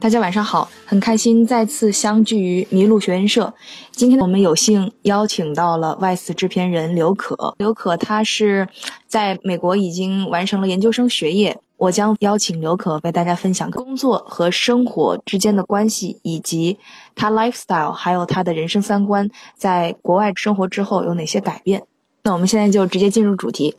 大家晚上好，很开心再次相聚于麋鹿学院社。今天我们有幸邀请到了外事制片人刘可。刘可他是在美国已经完成了研究生学业。我将邀请刘可为大家分享工作和生活之间的关系，以及他 lifestyle 还有他的人生三观在国外生活之后有哪些改变。那我们现在就直接进入主题。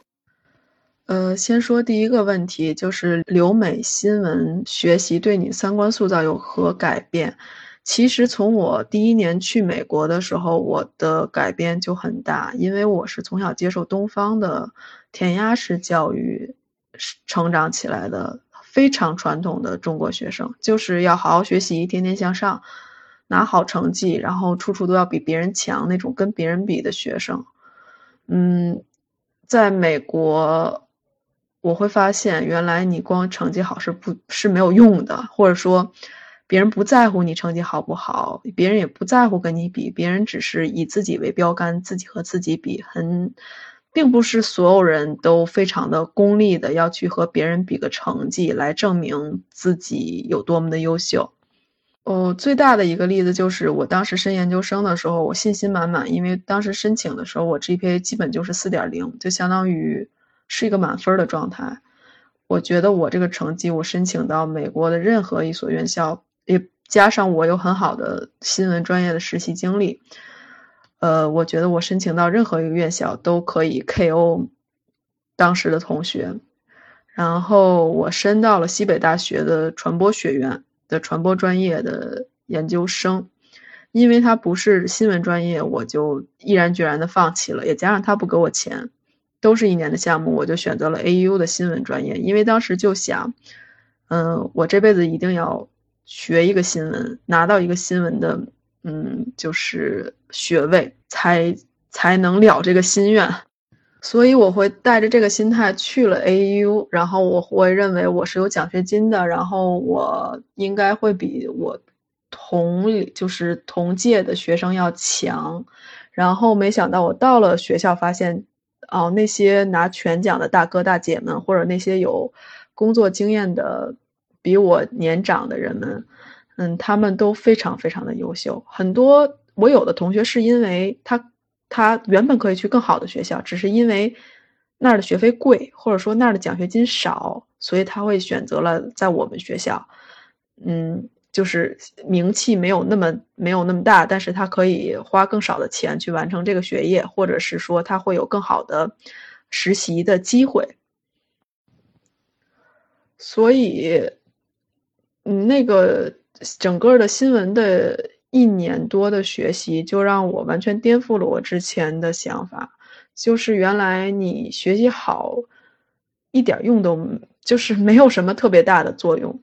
呃，先说第一个问题，就是留美新闻学习对你三观塑造有何改变？其实从我第一年去美国的时候，我的改变就很大，因为我是从小接受东方的填鸭式教育成长起来的，非常传统的中国学生，就是要好好学习，天天向上，拿好成绩，然后处处都要比别人强那种跟别人比的学生。嗯，在美国。我会发现，原来你光成绩好是不是没有用的，或者说，别人不在乎你成绩好不好，别人也不在乎跟你比，别人只是以自己为标杆，自己和自己比，很，并不是所有人都非常的功利的要去和别人比个成绩来证明自己有多么的优秀。哦，最大的一个例子就是我当时申研究生的时候，我信心满满，因为当时申请的时候我 GPA 基本就是四点零，就相当于。是一个满分的状态，我觉得我这个成绩，我申请到美国的任何一所院校，也加上我有很好的新闻专业的实习经历，呃，我觉得我申请到任何一个院校都可以 KO 当时的同学。然后我申到了西北大学的传播学院的传播专业的研究生，因为他不是新闻专业，我就毅然决然的放弃了，也加上他不给我钱。都是一年的项目，我就选择了 A U 的新闻专业，因为当时就想，嗯，我这辈子一定要学一个新闻，拿到一个新闻的，嗯，就是学位，才才能了这个心愿。所以我会带着这个心态去了 A U，然后我会认为我是有奖学金的，然后我应该会比我同就是同届的学生要强，然后没想到我到了学校发现。哦，那些拿全奖的大哥大姐们，或者那些有工作经验的比我年长的人们，嗯，他们都非常非常的优秀。很多我有的同学是因为他他原本可以去更好的学校，只是因为那儿的学费贵，或者说那儿的奖学金少，所以他会选择了在我们学校，嗯。就是名气没有那么没有那么大，但是他可以花更少的钱去完成这个学业，或者是说他会有更好的实习的机会。所以，嗯，那个整个的新闻的一年多的学习，就让我完全颠覆了我之前的想法，就是原来你学习好一点用都，就是没有什么特别大的作用。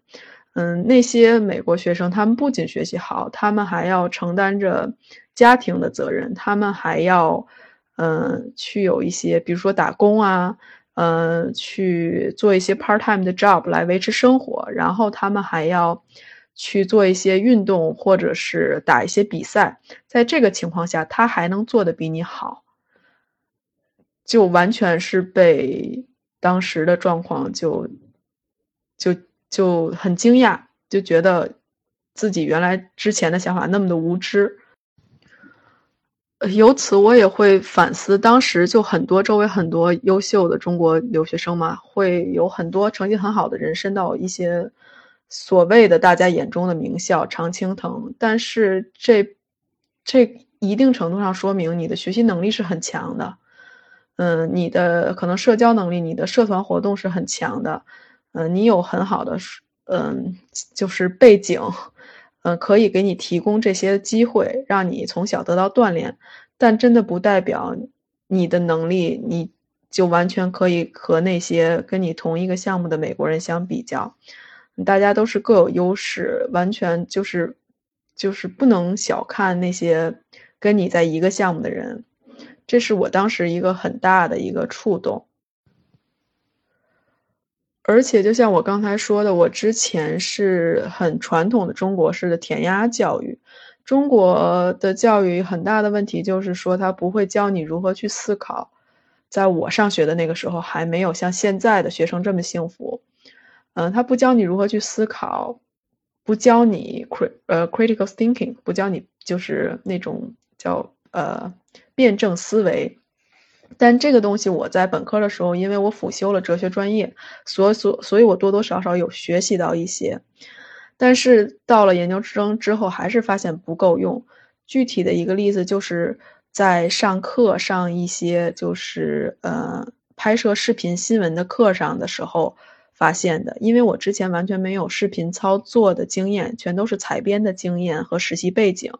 嗯，那些美国学生，他们不仅学习好，他们还要承担着家庭的责任，他们还要，嗯，去有一些，比如说打工啊，嗯，去做一些 part time 的 job 来维持生活，然后他们还要去做一些运动，或者是打一些比赛。在这个情况下，他还能做的比你好，就完全是被当时的状况就就。就很惊讶，就觉得自己原来之前的想法那么的无知。由此我也会反思，当时就很多周围很多优秀的中国留学生嘛，会有很多成绩很好的人升到一些所谓的大家眼中的名校常青藤，但是这这一定程度上说明你的学习能力是很强的，嗯，你的可能社交能力、你的社团活动是很强的。嗯，你有很好的，嗯，就是背景，嗯，可以给你提供这些机会，让你从小得到锻炼。但真的不代表你的能力，你就完全可以和那些跟你同一个项目的美国人相比较。大家都是各有优势，完全就是，就是不能小看那些跟你在一个项目的人。这是我当时一个很大的一个触动。而且，就像我刚才说的，我之前是很传统的中国式的填鸭教育。中国的教育很大的问题就是说，他不会教你如何去思考。在我上学的那个时候，还没有像现在的学生这么幸福。嗯，他不教你如何去思考，不教你 cri 呃 critical thinking，不教你就是那种叫呃辩证思维。但这个东西我在本科的时候，因为我辅修了哲学专业，所所所以我多多少少有学习到一些。但是到了研究生之后，还是发现不够用。具体的一个例子就是在上课上一些就是呃拍摄视频新闻的课上的时候发现的。因为我之前完全没有视频操作的经验，全都是采编的经验和实习背景。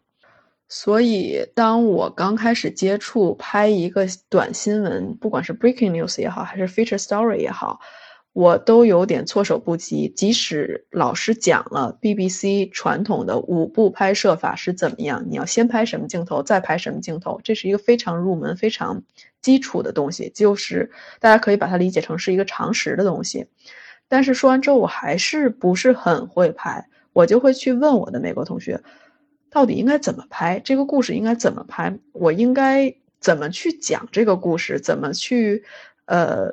所以，当我刚开始接触拍一个短新闻，不管是 breaking news 也好，还是 feature story 也好，我都有点措手不及。即使老师讲了 BBC 传统的五步拍摄法是怎么样，你要先拍什么镜头，再拍什么镜头，这是一个非常入门、非常基础的东西，就是大家可以把它理解成是一个常识的东西。但是说完之后，我还是不是很会拍，我就会去问我的美国同学。到底应该怎么拍这个故事？应该怎么拍？我应该怎么去讲这个故事？怎么去呃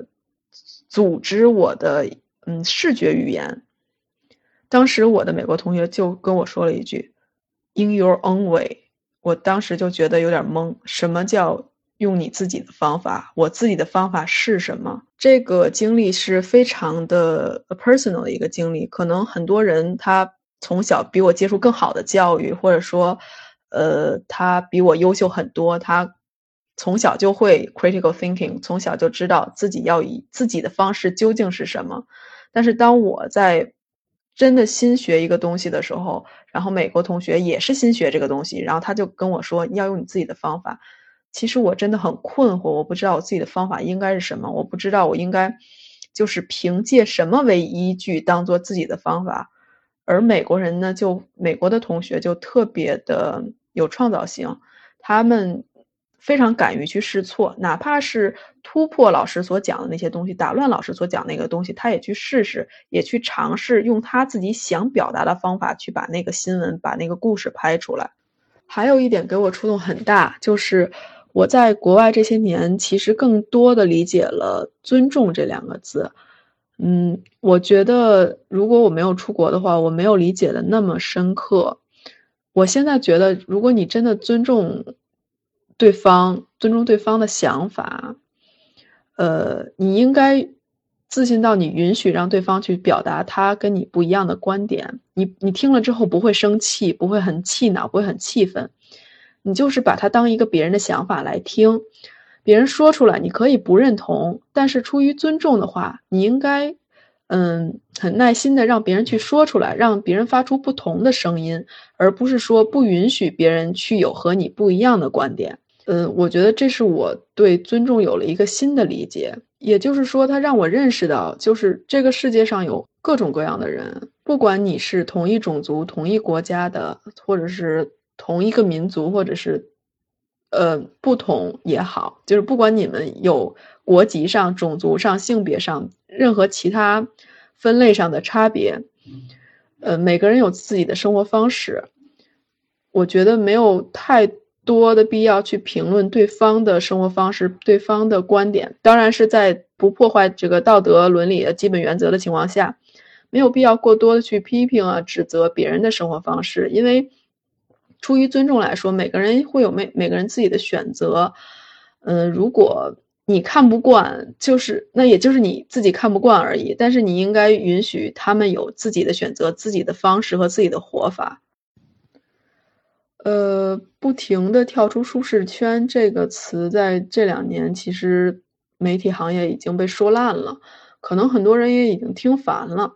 组织我的嗯视觉语言？当时我的美国同学就跟我说了一句 “in your own way”，我当时就觉得有点懵。什么叫用你自己的方法？我自己的方法是什么？这个经历是非常的 personal 的一个经历，可能很多人他。从小比我接触更好的教育，或者说，呃，他比我优秀很多。他从小就会 critical thinking，从小就知道自己要以自己的方式究竟是什么。但是当我在真的新学一个东西的时候，然后美国同学也是新学这个东西，然后他就跟我说要用你自己的方法。其实我真的很困惑，我不知道我自己的方法应该是什么，我不知道我应该就是凭借什么为依据当做自己的方法。而美国人呢，就美国的同学就特别的有创造性，他们非常敢于去试错，哪怕是突破老师所讲的那些东西，打乱老师所讲那个东西，他也去试试，也去尝试用他自己想表达的方法去把那个新闻、把那个故事拍出来。还有一点给我触动很大，就是我在国外这些年，其实更多的理解了“尊重”这两个字。嗯，我觉得如果我没有出国的话，我没有理解的那么深刻。我现在觉得，如果你真的尊重对方，尊重对方的想法，呃，你应该自信到你允许让对方去表达他跟你不一样的观点。你你听了之后不会生气，不会很气恼，不会很气愤，你就是把它当一个别人的想法来听。别人说出来，你可以不认同，但是出于尊重的话，你应该，嗯，很耐心的让别人去说出来，让别人发出不同的声音，而不是说不允许别人去有和你不一样的观点。嗯，我觉得这是我对尊重有了一个新的理解，也就是说，他让我认识到，就是这个世界上有各种各样的人，不管你是同一种族、同一国家的，或者是同一个民族，或者是。呃，不同也好，就是不管你们有国籍上、种族上、性别上任何其他分类上的差别，呃，每个人有自己的生活方式，我觉得没有太多的必要去评论对方的生活方式、对方的观点，当然是在不破坏这个道德伦理的基本原则的情况下，没有必要过多的去批评啊、指责别人的生活方式，因为。出于尊重来说，每个人会有每每个人自己的选择。嗯，如果你看不惯，就是那也就是你自己看不惯而已。但是你应该允许他们有自己的选择、自己的方式和自己的活法。呃，不停的跳出舒适圈这个词，在这两年其实媒体行业已经被说烂了，可能很多人也已经听烦了。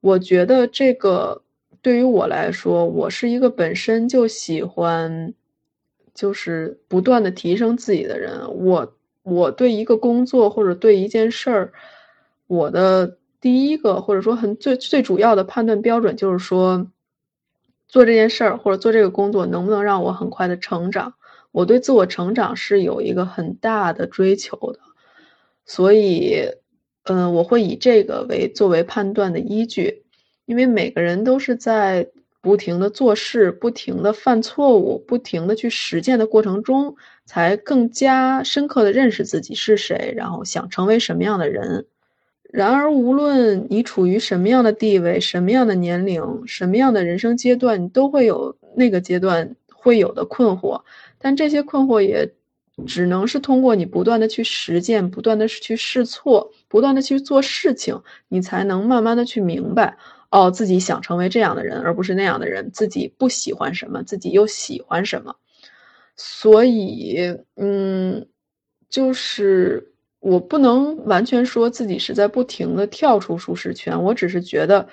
我觉得这个。对于我来说，我是一个本身就喜欢，就是不断的提升自己的人。我我对一个工作或者对一件事儿，我的第一个或者说很最最主要的判断标准就是说，做这件事儿或者做这个工作能不能让我很快的成长。我对自我成长是有一个很大的追求的，所以，嗯，我会以这个为作为判断的依据。因为每个人都是在不停的做事、不停的犯错误、不停的去实践的过程中，才更加深刻的认识自己是谁，然后想成为什么样的人。然而，无论你处于什么样的地位、什么样的年龄、什么样的人生阶段，你都会有那个阶段会有的困惑。但这些困惑也只能是通过你不断的去实践、不断的去试错、不断的去做事情，你才能慢慢的去明白，哦，自己想成为这样的人，而不是那样的人，自己不喜欢什么，自己又喜欢什么。所以，嗯，就是。我不能完全说自己是在不停的跳出舒适圈，我只是觉得，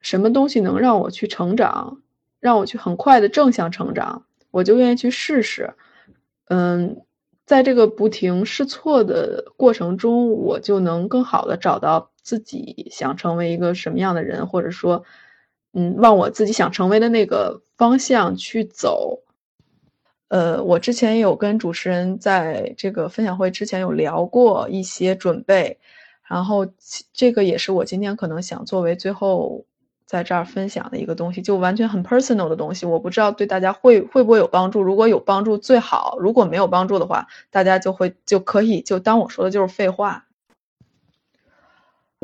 什么东西能让我去成长，让我去很快的正向成长，我就愿意去试试。嗯，在这个不停试错的过程中，我就能更好的找到自己想成为一个什么样的人，或者说，嗯，往我自己想成为的那个方向去走。呃，我之前有跟主持人在这个分享会之前有聊过一些准备，然后这个也是我今天可能想作为最后在这儿分享的一个东西，就完全很 personal 的东西。我不知道对大家会会不会有帮助，如果有帮助最好，如果没有帮助的话，大家就会就可以就当我说的就是废话。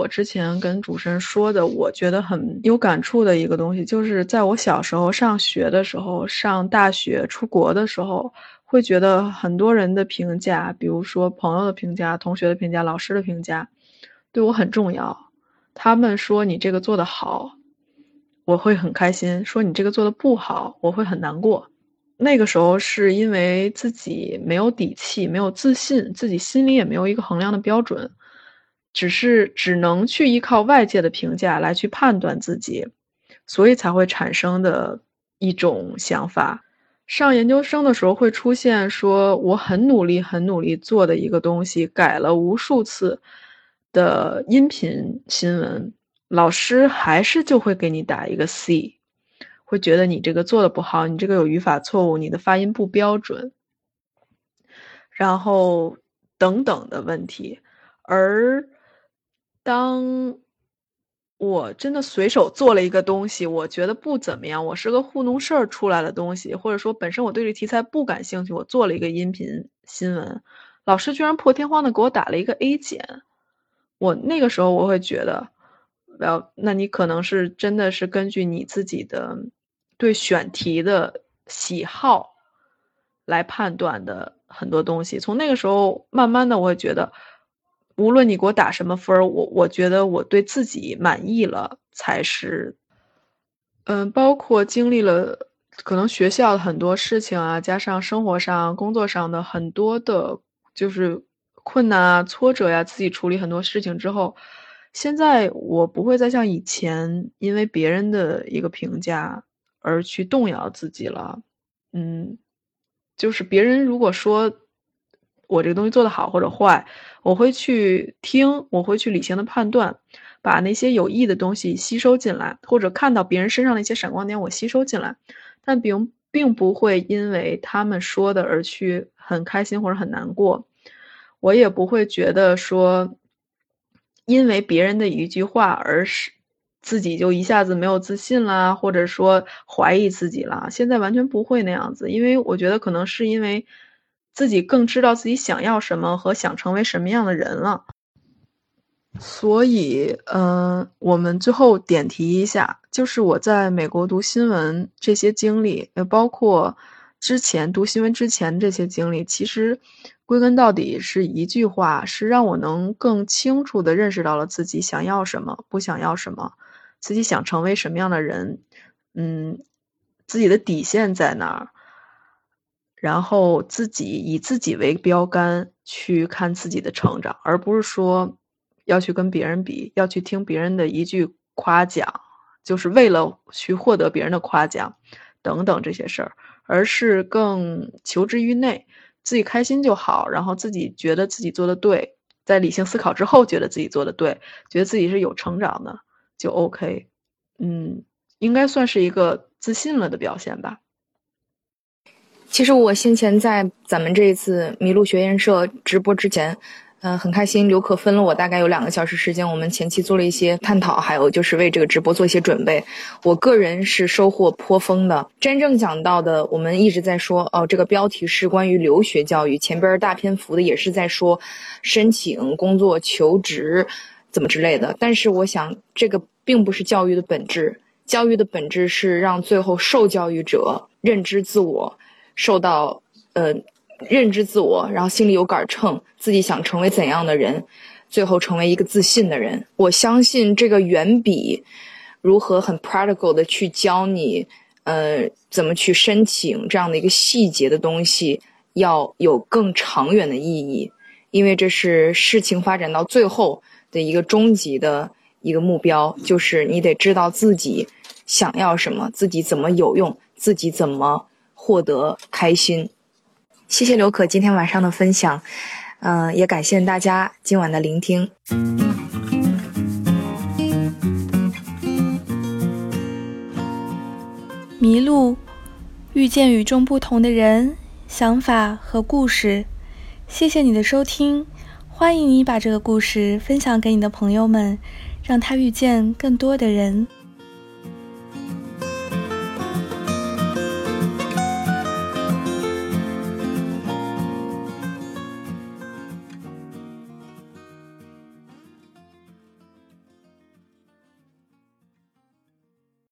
我之前跟主持人说的，我觉得很有感触的一个东西，就是在我小时候上学的时候、上大学、出国的时候，会觉得很多人的评价，比如说朋友的评价、同学的评价、老师的评价，对我很重要。他们说你这个做得好，我会很开心；说你这个做的不好，我会很难过。那个时候是因为自己没有底气、没有自信，自己心里也没有一个衡量的标准。只是只能去依靠外界的评价来去判断自己，所以才会产生的一种想法。上研究生的时候会出现说我很努力很努力做的一个东西，改了无数次的音频新闻，老师还是就会给你打一个 C，会觉得你这个做的不好，你这个有语法错误，你的发音不标准，然后等等的问题，而。当我真的随手做了一个东西，我觉得不怎么样，我是个糊弄事儿出来的东西，或者说本身我对这题材不感兴趣，我做了一个音频新闻，老师居然破天荒的给我打了一个 A 减，我那个时候我会觉得，要那你可能是真的是根据你自己的对选题的喜好来判断的很多东西，从那个时候慢慢的我会觉得。无论你给我打什么分儿，我我觉得我对自己满意了才是。嗯，包括经历了可能学校的很多事情啊，加上生活上、工作上的很多的，就是困难啊、挫折呀，自己处理很多事情之后，现在我不会再像以前因为别人的一个评价而去动摇自己了。嗯，就是别人如果说。我这个东西做得好或者坏，我会去听，我会去理性的判断，把那些有益的东西吸收进来，或者看到别人身上的一些闪光点，我吸收进来，但并并不会因为他们说的而去很开心或者很难过，我也不会觉得说，因为别人的一句话而使自己就一下子没有自信啦，或者说怀疑自己了，现在完全不会那样子，因为我觉得可能是因为。自己更知道自己想要什么和想成为什么样的人了，所以，嗯，我们最后点题一下，就是我在美国读新闻这些经历，也包括之前读新闻之前这些经历，其实归根到底是一句话，是让我能更清楚的认识到了自己想要什么，不想要什么，自己想成为什么样的人，嗯，自己的底线在哪儿。然后自己以自己为标杆去看自己的成长，而不是说要去跟别人比，要去听别人的一句夸奖，就是为了去获得别人的夸奖等等这些事儿，而是更求之于内，自己开心就好，然后自己觉得自己做的对，在理性思考之后觉得自己做的对，觉得自己是有成长的，就 OK，嗯，应该算是一个自信了的表现吧。其实我先前在咱们这一次麋鹿学院社直播之前，嗯，很开心，刘可分了我大概有两个小时时间，我们前期做了一些探讨，还有就是为这个直播做一些准备。我个人是收获颇丰的。真正讲到的，我们一直在说哦，这个标题是关于留学教育，前边大篇幅的也是在说申请工作、求职。怎么之类的。但是我想，这个并不是教育的本质。教育的本质是让最后受教育者认知自我，受到呃认知自我，然后心里有杆秤，自己想成为怎样的人，最后成为一个自信的人。我相信这个远比如何很 practical 的去教你呃怎么去申请这样的一个细节的东西要有更长远的意义，因为这是事情发展到最后的一个终极的一个目标，就是你得知道自己。想要什么，自己怎么有用，自己怎么获得开心。谢谢刘可今天晚上的分享，嗯，也感谢大家今晚的聆听。迷路，遇见与众不同的人、想法和故事。谢谢你的收听，欢迎你把这个故事分享给你的朋友们，让他遇见更多的人。